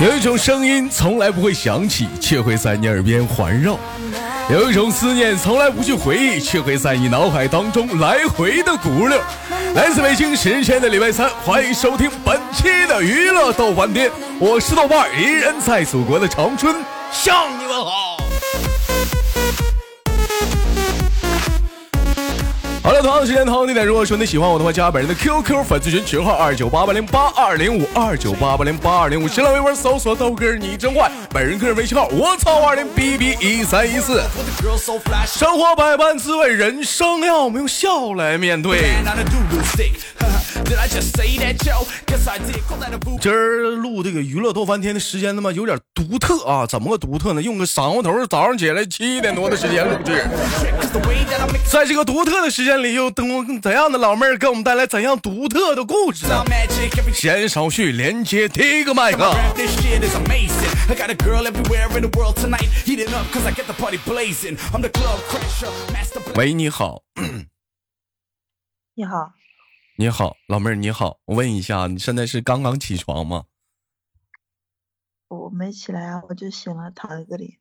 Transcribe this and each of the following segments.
有一种声音从来不会响起，却会在你耳边环绕；有一种思念从来不去回忆，却会在你脑海当中来回的鼓溜。来自北京时间的礼拜三，欢迎收听本期的娱乐豆瓣店，我是豆瓣，依然在祖国的长春向你们好。好了，同样的时间，同样地点。如果说你喜欢我的话，加本人的 QQ 粉丝群群号二九八八零八二零五二九八八零八二零五。新浪微博搜索豆哥你真坏，本人个人微信号我操二零 B B 一三一四。生活百般滋味，人生要我们用笑来面对。今儿录这个娱乐多翻天的时间他妈有点独特啊！怎么个独特呢？用个晌午头早上起来七点多的时间录制，在这个独特的时间里，又等怎样的老妹儿给我们带来怎样独特的故事呢？闲少叙，连接第一个麦克。喂，你好。你好。你好，老妹儿，你好。我问一下，你现在是刚刚起床吗？我没起来啊，我就醒了，躺在这里。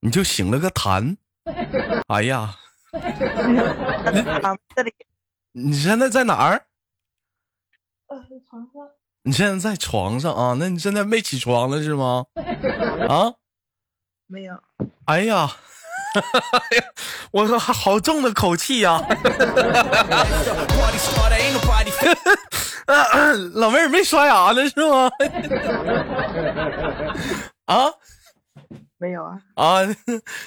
你就醒了个痰？哎呀！躺这里。你现在在哪儿？呃，床上。你现在在床上啊？那你现在没起床了是吗？啊？没有。哎呀！我说好重的口气呀！老妹儿没刷牙呢是吗？啊？没有啊？啊？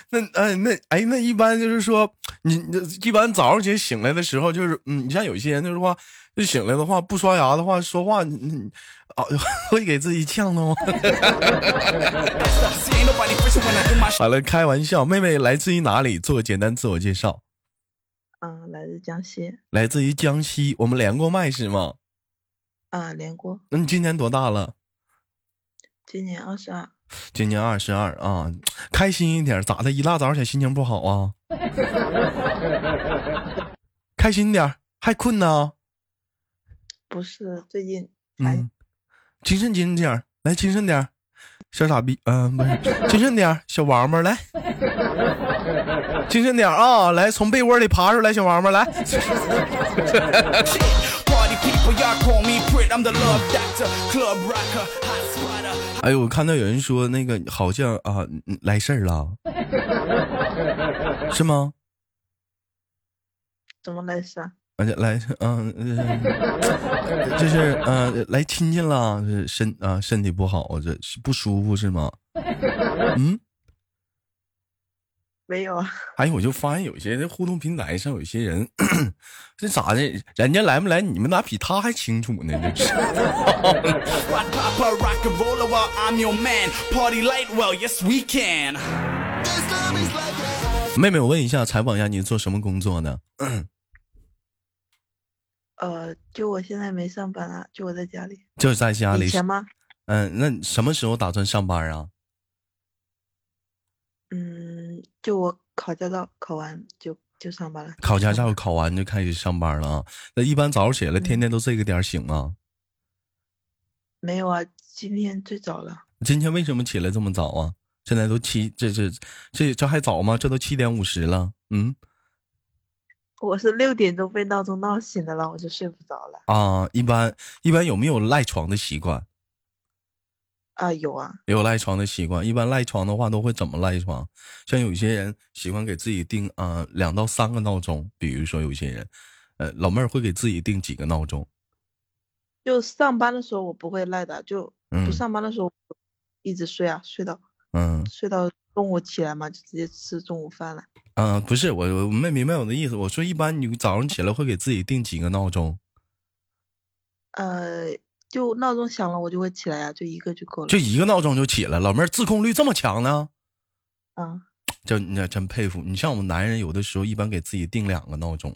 那哎那哎那一般就是说，你一般早上起醒来的时候，就是嗯，你像有些人就是话，就醒来的话不刷牙的话，说话你啊 会给自己呛到吗？好了，开玩笑。妹妹来自于哪里？做个简单自我介绍。嗯，来自江西。来自于江西，我们连过麦是吗？啊，连过。那你今年多大了？今年二十二。今年二十二啊，开心一点。咋的？一大早起来心情不好啊？开心点，还困呢？不是，最近嗯，精神精神点，来精神点，小傻逼，嗯，不是，精神点，小王八来，精神点啊！来，从被窝里爬出来，小王八来。哎呦，我看到有人说那个好像啊来事儿了，是吗？怎么来事啊？而且来，嗯嗯，就是嗯来亲戚了，身啊身体不好，这是不舒服是吗？嗯，没有啊。哎，我就发现有些互动平台上有些人，这咋的？人家来不来，你们咋比他还清楚呢？这是。妹妹，我问一下，采访一下，你做什么工作呢？呃，就我现在没上班啊，就我在家里。就在家里。以前吗？嗯，那什么时候打算上班啊？嗯，就我考驾照考完就就上班了。考驾照考完就开始上班了啊？那一般早上起来天天都这个点醒吗？没有啊，今天最早了。今天为什么起来这么早啊？现在都七，这这这这还早吗？这都七点五十了。嗯。我是六点钟被闹钟闹醒的了，我就睡不着了。啊，一般一般有没有赖床的习惯？啊，有啊，有赖床的习惯。一般赖床的话都会怎么赖床？像有些人喜欢给自己定啊两到三个闹钟，比如说有些人，呃，老妹儿会给自己定几个闹钟？就上班的时候我不会赖的，就不上班的时候一直睡啊，睡到嗯睡到中午起来嘛，就直接吃中午饭了。嗯，不是我我没明白我的意思。我说一般你早上起来会给自己定几个闹钟？呃，就闹钟响了我就会起来呀，就一个就够了。就一个闹钟就起来，老妹儿自控力这么强呢？嗯。就你真佩服你。像我们男人，有的时候一般给自己定两个闹钟，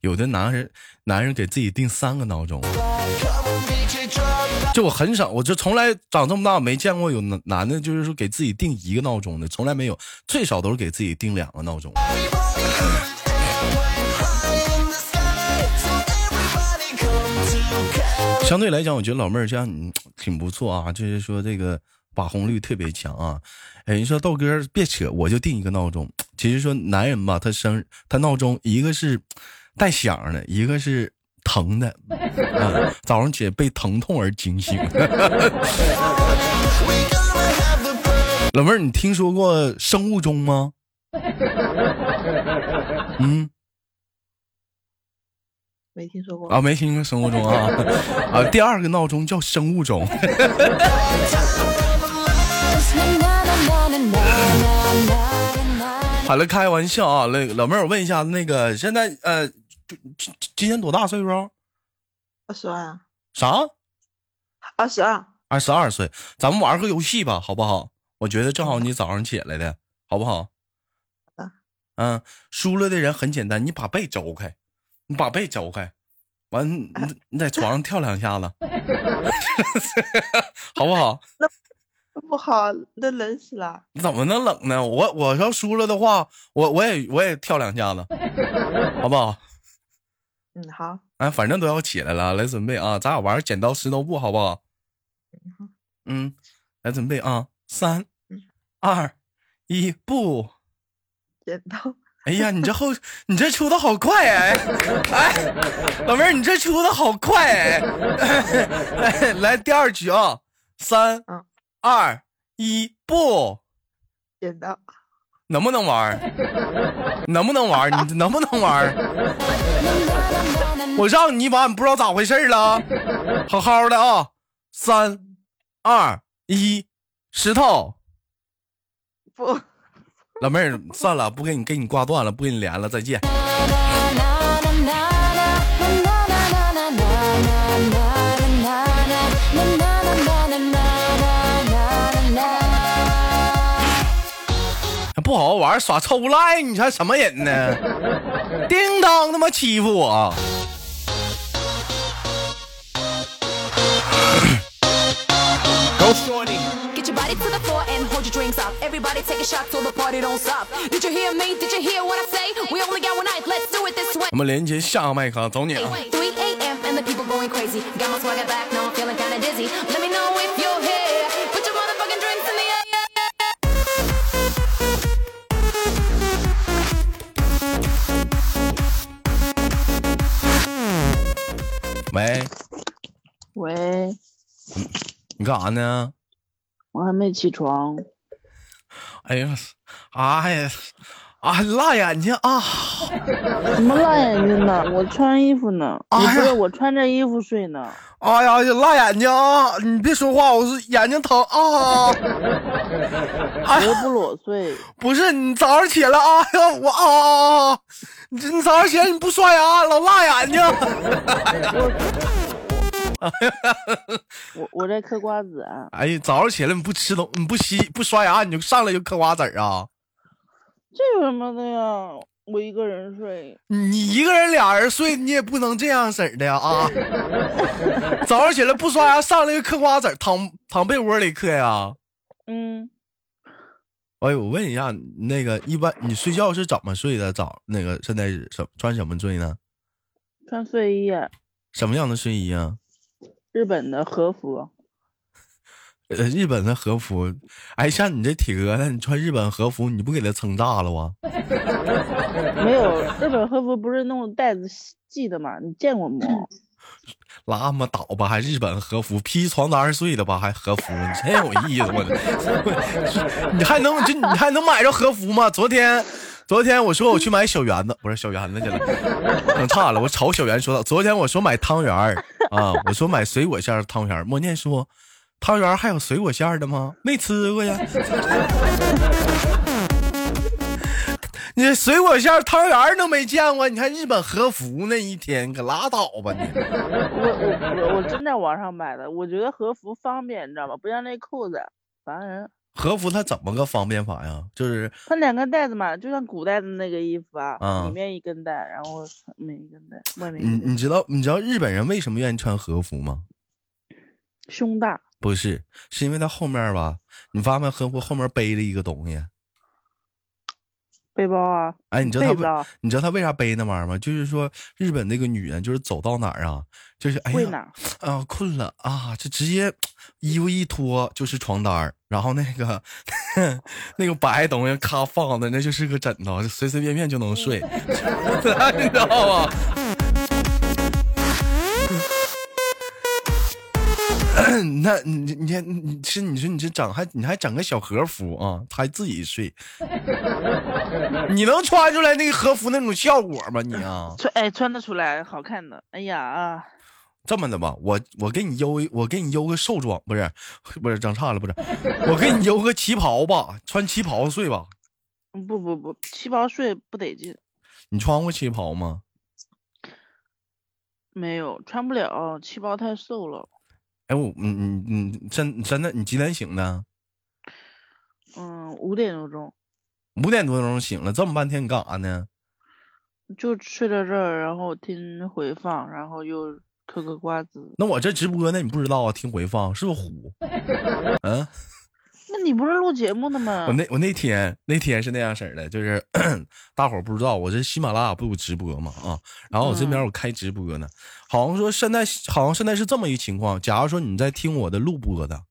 有的男人男人给自己定三个闹钟。就我很少，我就从来长这么大没见过有男男的，就是说给自己定一个闹钟的，从来没有，最少都是给自己定两个闹钟。相对来讲，我觉得老妹儿这样挺不错啊，就是说这个把控率特别强啊。哎，你说豆哥别扯，我就定一个闹钟。其实说男人吧，他生他闹钟一个是带响的，一个是疼的，啊，早上起来被疼痛而惊醒。老妹儿，你听说过生物钟吗？嗯。没听说过啊，没听过生物钟啊 啊！第二个闹钟叫生物钟。好了，开玩笑啊！那老妹儿，我问一下，那个现在呃，今今年多大岁数？二十二。啥？二十二。二十二岁，咱们玩个游戏吧，好不好？我觉得正好你早上起来的，好不好？嗯，输了的人很简单，你把被周开。你把被揪开，完你你在床上跳两下子，好不好？那不好，那冷死了。怎么能冷呢？我我要输了的话，我我也我也跳两下子，好不好？嗯，好。哎，反正都要起来了，来准备啊！咱俩玩剪刀石头布，好不好？嗯，来准备啊！三、二、一，布。剪刀。哎呀，你这后你这出的好快哎！哎，老妹儿，你这出的好快哎！来第二局啊，三、二、一，不，剪刀，能不能玩？能不能玩？你能不能玩？我让你玩，你不知道咋回事了？好好的啊，三、二、一，石头，不。老妹儿，算了，不给你给你挂断了，不跟你连了，再见。不好好玩，耍臭无赖，你才什么人呢？叮当他妈欺负我！我们连接下个麦克，走你。喂，喂，你干啥呢？ 我还没起床。哎呀，哎呀，啊，辣眼睛啊！什么辣眼睛呢？我穿衣服呢。不是，我穿着衣服睡呢。哎呀，辣眼睛啊！你别说话，我是眼睛疼啊！我又不裸睡。不是，你早上起来啊呀，我啊！你你早上起来你不刷牙，老辣眼睛。我我在嗑瓜子。哎呀，早上起来你不吃东，你不洗不刷牙，你就上来就嗑瓜子啊？这有什么的呀？我一个人睡。你一个人俩人睡，你也不能这样式的呀啊！早上起来不刷牙，上来就嗑瓜子，躺躺被窝里嗑呀？嗯。哎，我问一下，那个一般你睡觉是怎么睡的？早那个现在什穿什么睡呢？穿睡衣。什么样的睡衣啊？日本的和服，呃，日本的和服，哎，像你这体格子，你穿日本和服，你不给他撑炸了哇？没有，日本和服不是那种带子系的吗？你见过吗？拉么倒吧，还日本和服，披床单睡的吧，还和服，你真有意思，我，你还能就你还能买着和服吗？昨天。昨天我说我去买小圆子，不是小圆子去了，整差了。我瞅小圆说，昨天我说买汤圆儿 啊，我说买水果馅的汤圆。默念说，汤圆还有水果馅的吗？没吃过呀。你水果馅汤圆都没见过，你看日本和服那一天，可拉倒吧你。我我我我真在网上买的，我觉得和服方便，你知道吗？不像那裤子烦人。和服它怎么个方便法呀？就是它两根带子嘛，就像古代的那个衣服啊，里面一根带，然后面一根带，外面。你你知道你知道日本人为什么愿意穿和服吗？胸大。不是，是因为它后面吧？你发现和服后面背了一个东西。背包啊！哎，你知道他为你知道他为啥背那玩意儿吗？就是说日本那个女人，就是走到哪儿啊，就是哎呀啊困了啊，就直接衣服一脱就是床单，然后那个 那个白东西咔放的，那就是个枕头，随随便便就能睡，你知道吗？那你你你是你说你这整还你还整个小和服啊，他还自己睡，你能穿出来那个和服那种效果吗？你啊，穿哎穿得出来，好看的。哎呀啊，这么的吧，我我给你邮我给你邮个寿装，不是不是整差了，不是，我给你邮个旗袍吧，穿旗袍睡吧。不不不，旗袍睡不得劲。你穿过旗袍吗？没有，穿不了，旗袍太瘦了。哎，我你你你，真真的，你几点醒的？嗯，五点多钟。五点多钟醒了，这么半天你干啥呢？就睡到这儿，然后听回放，然后又嗑个瓜子。那我这直播，呢你不知道啊？听回放是不是虎？嗯。那你不是录节目的吗？我那我那天那天是那样式儿的，就是 大伙儿不知道，我这喜马拉雅不有直播吗啊，然后我这边我开直播呢，好像说现在好像现在是这么一情况，假如说你在听我的录播的，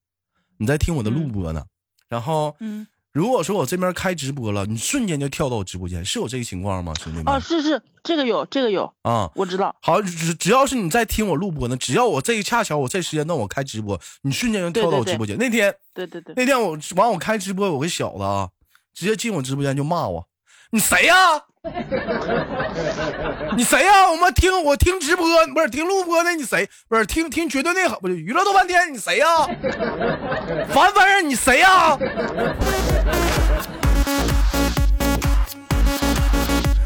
你在听我的录播呢，然后嗯。如果说我这边开直播了，你瞬间就跳到我直播间，是有这个情况吗，兄弟们？啊，是是，这个有，这个有啊，我知道。好，只只要是你在听我录播呢，只要我这一恰巧我这时间段我开直播，你瞬间就跳到我直播间。那天，对对对，那天我完我开直播，有个小子啊，直接进我直播间就骂我，你谁呀？你谁呀？我们听我听直播，不是听录播的，你谁？不是听听绝对内核，不是娱乐多半天，你谁呀？烦烦人，你谁呀？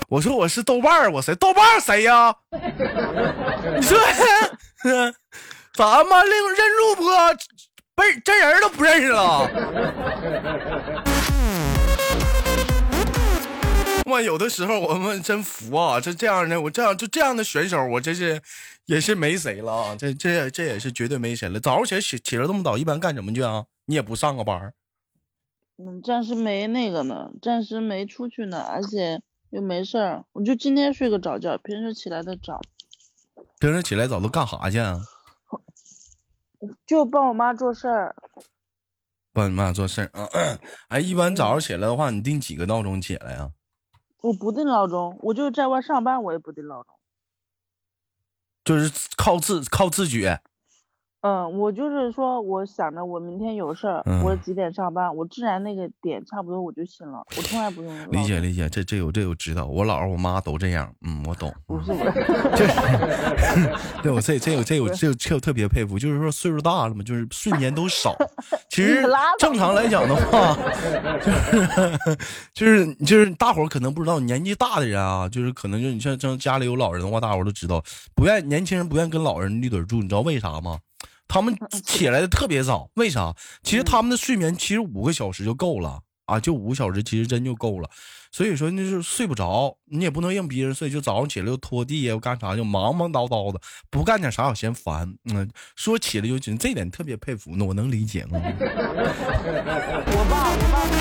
我说我是豆瓣儿，我谁？豆瓣儿谁呀？你说咋妈认认录播，被真人都不认识了？我有的时候我们真服啊！这这样的，我这样就这样的选手，我真是也是没谁了。这这这也是绝对没谁了。早上起来起起来这么早，一般干什么去啊？你也不上个班？嗯，暂时没那个呢，暂时没出去呢，而且。又没事儿，我就今天睡个早觉，平时起来的早。平时起来早都干啥去啊？就帮我妈做事儿。帮你妈做事儿啊？哎，一般早上起来的话，你定几个闹钟起来呀？我不定闹钟，我就在外上班，我也不定闹钟。就是靠自靠自觉。嗯，我就是说，我想着我明天有事儿，我几点上班，我自然那个点差不多我就醒了，我从来不用。理解理解，这这有这有知道，我姥儿我妈都这样，嗯，我懂。不是不是，对我这这有这有这这有特别佩服，就是说岁数大了嘛，就是睡眠都少。其实正常来讲的话，就是就是就是大伙儿可能不知道，年纪大的人啊，就是可能就你像像家里有老人的话，大伙儿都知道，不愿年轻人不愿跟老人一堆住，你知道为啥吗？他们起来的特别早，为啥？其实他们的睡眠其实五个小时就够了啊，就五个小时其实真就够了。所以说那是睡不着，你也不能让别人睡，就早上起来又拖地呀，又干啥，就忙忙叨叨的，不干点啥我嫌烦。嗯，说起来就觉得这点特别佩服，那我能理解吗？我爸，我爸起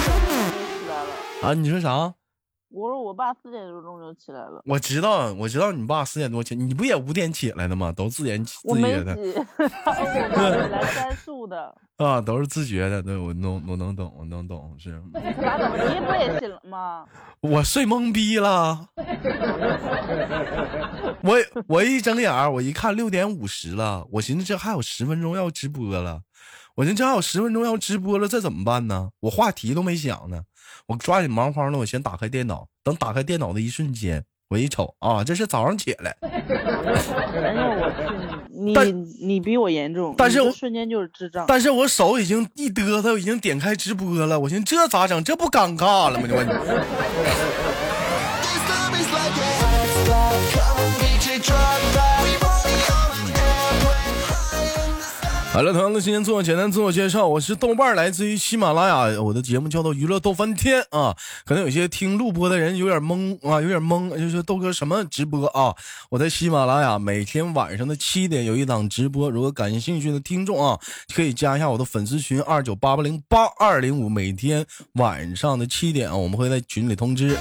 来了啊？你说啥？我说我爸四点多钟就起来了。我知道，我知道你爸四点多起，你不也五点起来的吗？都自言自觉 的。我的。啊，都是自觉的，对我能我能懂，我能懂是。你咋怎么？你不也醒了吗？我睡懵逼了。我我一睁眼，我一看六点五十了，我寻思这还有十分钟要直播了，我这还有十分钟要直播了，这怎么办呢？我话题都没想呢。我抓紧忙慌的，我先打开电脑。等打开电脑的一瞬间，我一瞅啊，这是早上起来。哎呦我去！你你比我严重，但是瞬间就是智障。但是我手已经一嘚瑟，已经点开直播了。我寻思这咋整？这不尴尬了吗？就问你。好了，同样的时间做个简单自我介绍，我是豆瓣，来自于喜马拉雅，我的节目叫做娱乐逗翻天啊。可能有些听录播的人有点懵啊，有点懵，就是豆哥什么直播啊？我在喜马拉雅每天晚上的七点有一档直播，如果感兴趣的听众啊，可以加一下我的粉丝群二九八八零八二零五，每天晚上的七点啊，我们会在群里通知。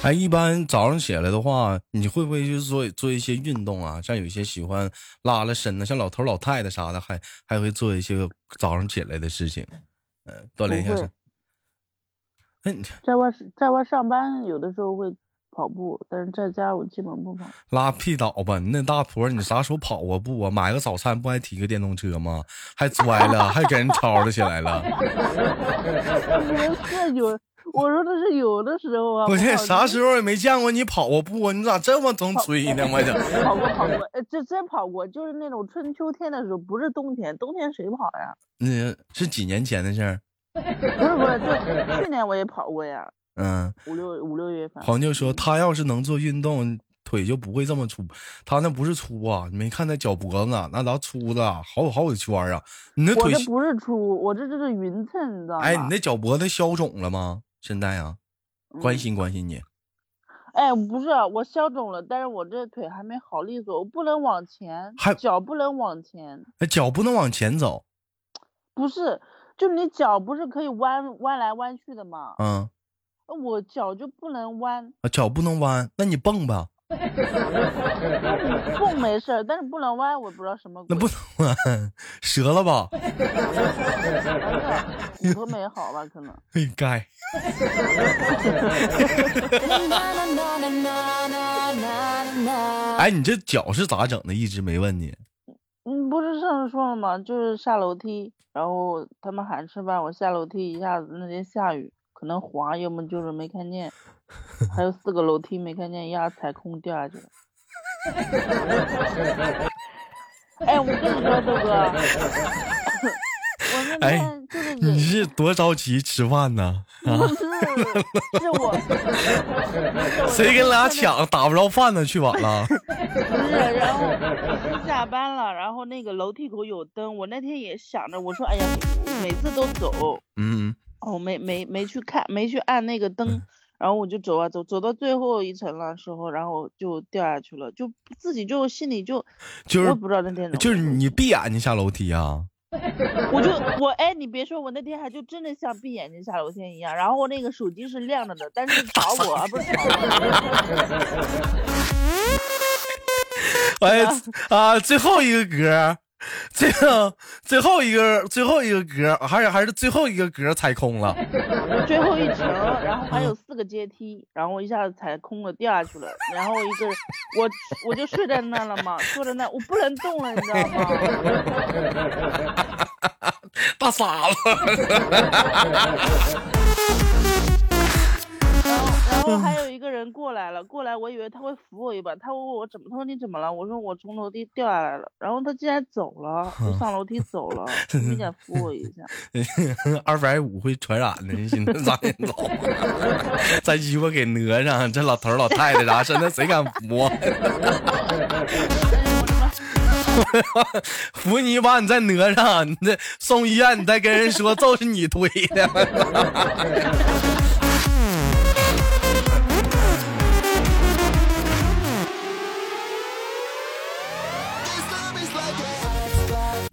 哎，一般早上起来的话，你会不会就是做做一些运动啊？像有一些喜欢拉拉伸的，像老头老太太啥的，还还会做一些早上起来的事情，嗯，锻炼一下身。哎，在外在外上班，有的时候会跑步，但是在家我基本不跑。拉屁倒吧！你那大婆，你啥时候跑过步啊？买个早餐不还提个电动车吗？还 摔了，还给人吵吵起来了。是有。我说的是有的时候啊，我这啥时候也没见过你跑过步啊？你咋这么能吹呢？我就跑过跑过，哎，这真跑过，就是那种春秋天的时候，不是冬天，冬天谁跑呀？那是几年前的事儿。不是不是，就去年我也跑过呀。嗯。五六五六月份。黄舅说他要是能做运动，腿就不会这么粗。他那不是粗啊，你没看那脚脖子那咋粗的，好好几圈啊？你那腿不是粗，我这这是匀称，你知道吗？哎，你那脚脖子消肿了吗？现在啊，关心关心你。哎，不是我消肿了，但是我这腿还没好利索，我不能往前，还脚不能往前。哎，脚不能往前走。不是，就你脚不是可以弯弯来弯去的吗？嗯。我脚就不能弯。啊，脚不能弯，那你蹦吧。蹦没事，但是不能弯，我不知道什么。那不能弯，折了吧？骨头没好吧？可能。应该。哎，你这脚是咋整的？一直没问你。嗯，不是上次说了吗？就是下楼梯，然后他们喊吃饭，我下楼梯一下子，那天下雨，可能滑，要么就是没看见。还有四个楼梯没看见，一下踩空掉下去了。哎，我跟你说，豆哥，我那天就是你是多着急吃饭呢？不是，是我。谁跟俩抢？打不着饭呢，去晚了。不是，然后下班了，然后那个楼梯口有灯，我那天也想着，我说，哎呀，每次都走。嗯。哦，没没没去看，没去按那个灯。然后我就走啊走，走到最后一层了时候，然后就掉下去了，就自己就心里就，就是不知道那天就是你闭眼睛下楼梯啊，我就我哎，你别说，我那天还就真的像闭眼睛下楼梯一样，然后我那个手机是亮着的，但是吵 我啊，不是吵我。哎啊，最后一个歌。最后最后一个最后一个格，还是还是最后一个格踩空了。最后一层，然后还有四个阶梯，然后我一下子踩空了，掉下去了。然后一个我我就睡在那了嘛，坐在那，我不能动了，你知道吗？大傻子。然后还有一个人过来了，过来我以为他会扶我一把，他问我怎么，他说你怎么了？我说我从楼梯掉下来了。然后他竟然走了，就上楼梯走了，没敢扶我一下。二百五会传染的，你寻思咋人走？再鸡巴给讹上，这老头老太太啥，现在谁敢扶？扶你一把，你再讹上，你再送医院，你再跟人说就是你推的。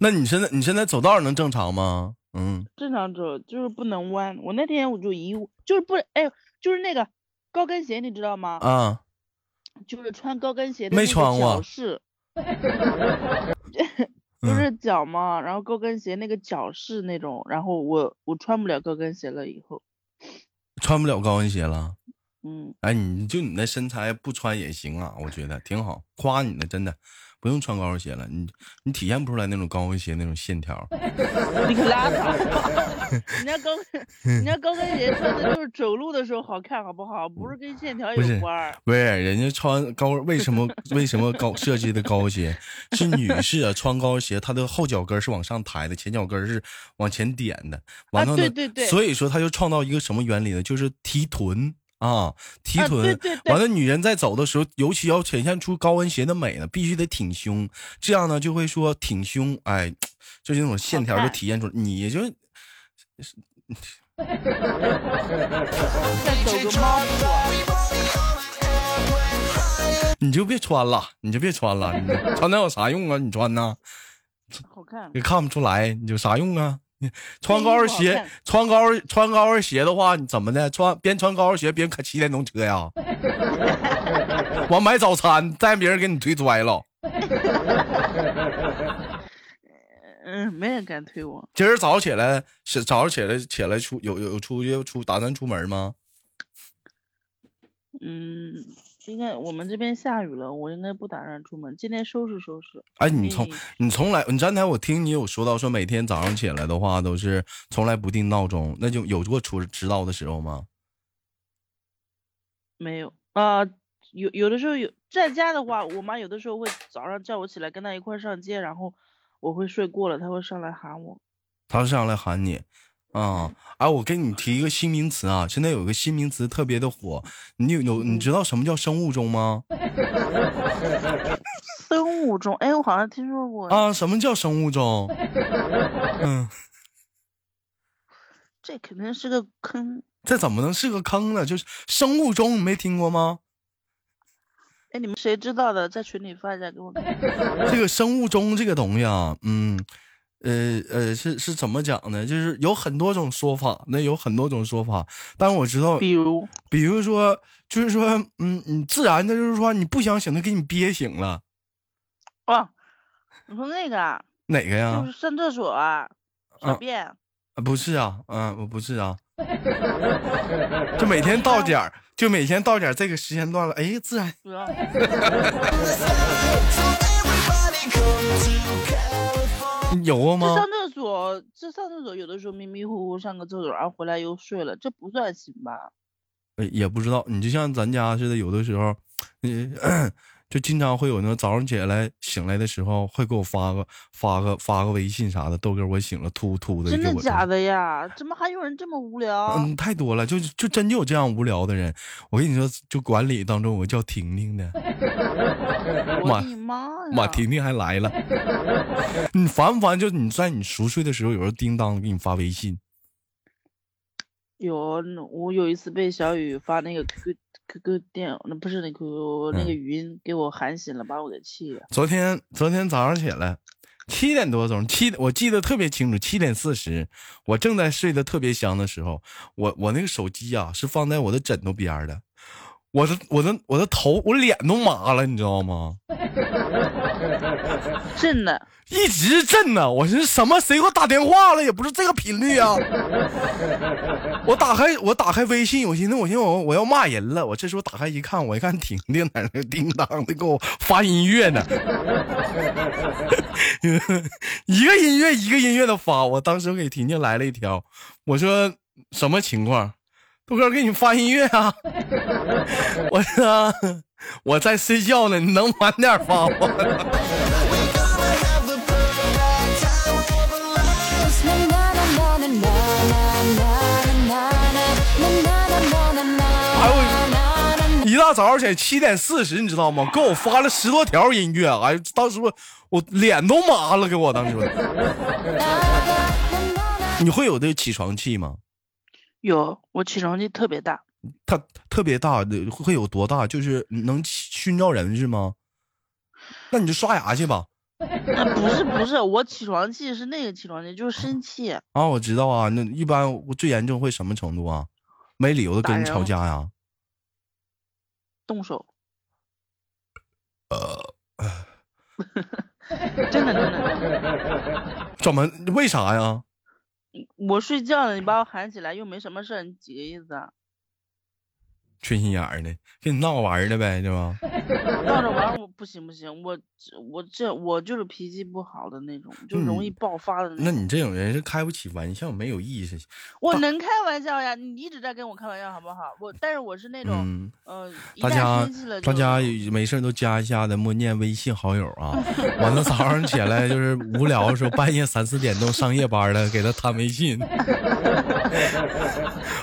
那你现在你现在走道能正常吗？嗯，正常走，就是不能弯。我那天我就一就是不哎，就是那个高跟鞋，你知道吗？啊，就是穿高跟鞋的没穿过脚是，不是脚嘛，然后高跟鞋那个脚是那种，然后我我穿不了高跟鞋了，以后穿不了高跟鞋了。嗯，哎，你就你那身材不穿也行啊，我觉得挺好，夸你呢，真的。不用穿高跟鞋了，你你体现不出来那种高跟鞋那种线条。你可拉倒吧！人家高跟，人家高跟鞋穿的就是走路的时候好看，好不好？不是跟线条有关儿。不是，人家穿高为什么为什么高设计的高跟鞋是女士啊？穿高跟鞋，她的后脚跟是往上抬的，前脚跟是往前点的。完了呢，对对对所以说他就创造一个什么原理呢？就是提臀啊，提啊臀。对对对完了，女人在走的时候，尤其要呈现出高跟鞋的美呢，必须得挺胸，这样呢就会说挺胸，哎，就是那种线条就体现出来。你就你就别穿了，你就别穿了，你穿那有啥用啊？你穿呢？好看。也看不出来，你有啥用啊？你 穿高跟鞋穿高跟穿高跟鞋的话，你怎么的？穿边穿高跟鞋边开骑电动车呀？我买早餐，再别人给你推拽了。嗯，没人敢推我。今儿早上起来是早上起来起来出有有有出去出打算出门吗？嗯，应该我们这边下雨了，我应该不打算出门。今天收拾收拾。哎，你从你你从来你刚才我听你有说到说每天早上起来的话都是从来不定闹钟，那就有过出迟到的时候吗？没有啊、有有的时候有在家的话，我妈有的时候会早上叫我起来跟她一块上街，然后我会睡过了，她会上来喊我。她上来喊你，啊、哎，我给你提一个新名词啊，现在有个新名词特别的火，你有有你知道什么叫生物钟吗？生物钟，哎，我好像听说过。啊，什么叫生物钟？嗯，这肯定是个坑。这怎么能是个坑呢？就是生物钟，你没听过吗？哎，你们谁知道的，在群里发一下给我看。这个生物钟这个东西啊，嗯，呃呃，是是怎么讲呢？就是有很多种说法，那有很多种说法，但是我知道，比如，比如说，就是说，嗯，你自然的，就是说你不想醒，他给你憋醒了，哦，你说那个啊，哪个呀？就是上厕所啊，小啊便。啊，不是啊，嗯、我不是啊，就每天到点儿，就每天到点儿这个时间段了，哎，自然 有啊吗这上？厕所，这上厕所有的时候迷迷糊糊上个厕所，然后回来又睡了，这不算醒吧？呃也不知道，你就像咱家似的，有的时候，呃，就经常会有那种早上起来醒来的时候，会给我发个发个发个微信啥的，豆哥我醒了，突突的真的假的呀？怎么还有人这么无聊？嗯，太多了，就就真就有这样无聊的人。我跟你说，就管理当中有个叫婷婷的，妈我的妈呀！妈，婷婷还来了。你烦不烦？就你在你熟睡的时候，有人叮当给你发微信，有，我有一次被小雨发那个 QQ QQ 电，那不是那 QQ 那个嗯语音给我喊醒了，把我给气的。昨天昨天早上起来七点多钟，七我记得特别清楚，七点四十，我正在睡得特别香的时候，我我那个手机啊是放在我的枕头边儿的，我的我的我的头我脸都麻了，你知道吗？震的，一直震呢，我寻思什么？谁给我打电话了？也不是这个频率啊！我打开我打开微信，我寻思我寻思我我要骂人了。我这时候打开一看，我一看婷婷在那叮当的给我发音乐呢，一个音乐一个音乐的发。我当时给婷婷来了一条，我说什么情况？豆哥给你发音乐啊！我说我在睡觉呢，你能晚点发吗？一大早起来七点四十，你知道吗？给我发了十多条音乐，哎，当时我我脸都麻了，给我当时。你会有这个起床气吗？有我起床气特别大，它特别大的会有多大？就是能熏着人是吗？那你就刷牙去吧。啊不是不是，我起床气是那个起床气，就是生气。啊，我知道啊。那一般我最严重会什么程度啊？没理由的跟人吵架呀？动手。真的真的真的，怎么？为啥呀？我睡觉了，你把我喊起来，又没什么事，你几个意思啊？缺心眼儿的，跟你闹着玩儿的呗，对吧？闹着玩儿我不行不行，我我这我就是脾气不好的那种，就容易爆发的那种。那你这种人是开不起玩笑，没有意思。我能开玩笑呀，你一直在跟我开玩笑好不好？我但是我是那种，嗯，呃，大家大家没事都加一下的默念微信好友啊。完了早上起来就是无聊的时候，半夜三四点钟上夜班了，给他弹微信。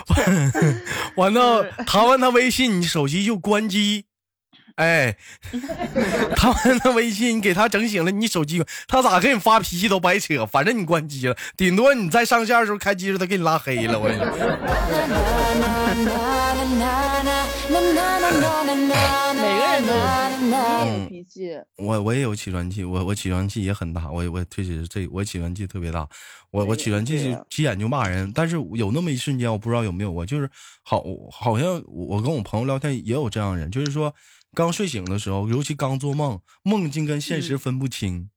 完了，弹完他微信，你手机就关机。哎，他完他微信，你给他整醒了，你手机他咋给你发脾气都白扯，反正你关机了，顶多你在上线的时候开机时候他给你拉黑了。我跟你说。每个人都有你也有脾气，我我也有起床气，我我起床气也很大，我我确实这我起床气特别大，我我起床气是急眼就骂人，但是有那么一瞬间，我不知道有没有我，就是好好像我跟我朋友聊天也有这样的人，就是说刚睡醒的时候，尤其刚做梦，梦境跟现实嗯分不清。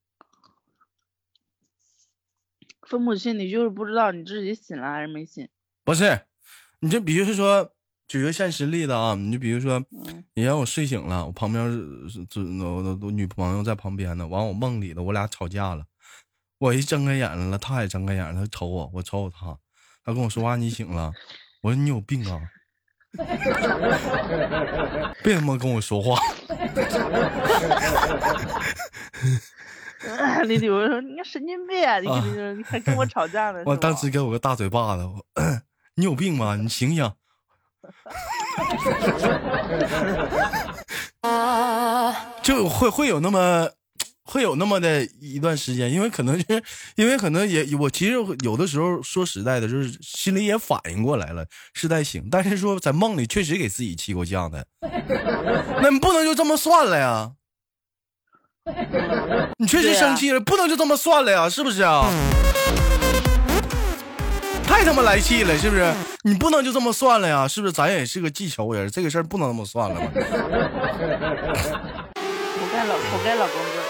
分不清，你就是不知道你自己醒了还是没醒。不是，你就比如说举个现实例子啊，你就比如说嗯你让我睡醒了，我旁边是是是我我我女朋友在旁边呢，完我梦里的我俩吵架了，我一睁开眼了，她也睁开眼了，她瞅我，我瞅瞅她，她跟我说话，你醒了，我说你有病啊，别他妈跟我说话，李李我说你个神经病啊！你跟你说你还跟我吵架呢？我当时给我个大嘴巴子，我 你有病吗？你醒醒。就会会有那么会有那么的一段时间，因为可能是因为可能也我其实有的时候说实在的，就是心里也反应过来了是在醒，但是说在梦里确实给自己气够呛的，那你不能就这么算了呀？你确实生气了，不能就这么算了呀，是不是啊？太他妈来气了，是不是？你不能就这么算了呀，是不是？咱也是个记仇人，这个事儿不能这么算了吧？活该老老公哥。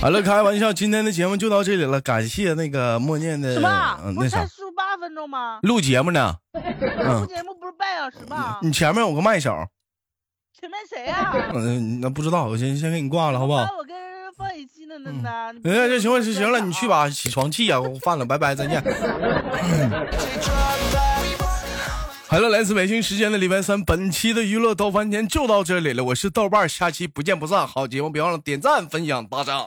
好了，开玩笑，今天的节目就到这里了，感谢那个默念的什么？嗯那啥不是才十八分钟吗？录节目呢。录 嗯，节目不是半小时吗？你前面有个麦手，前面谁呀？嗯，那不知道，我先先给你挂了，好不好？我跟人放一起哎，这行了，是行了，你去。吧，起床气啊，我犯了，拜拜，再见。好了，来自北京时间的礼拜三，本期的娱乐豆翻天就到这里了，我是豆瓣，下期不见不散。好节目别忘了点赞、分享、打赏。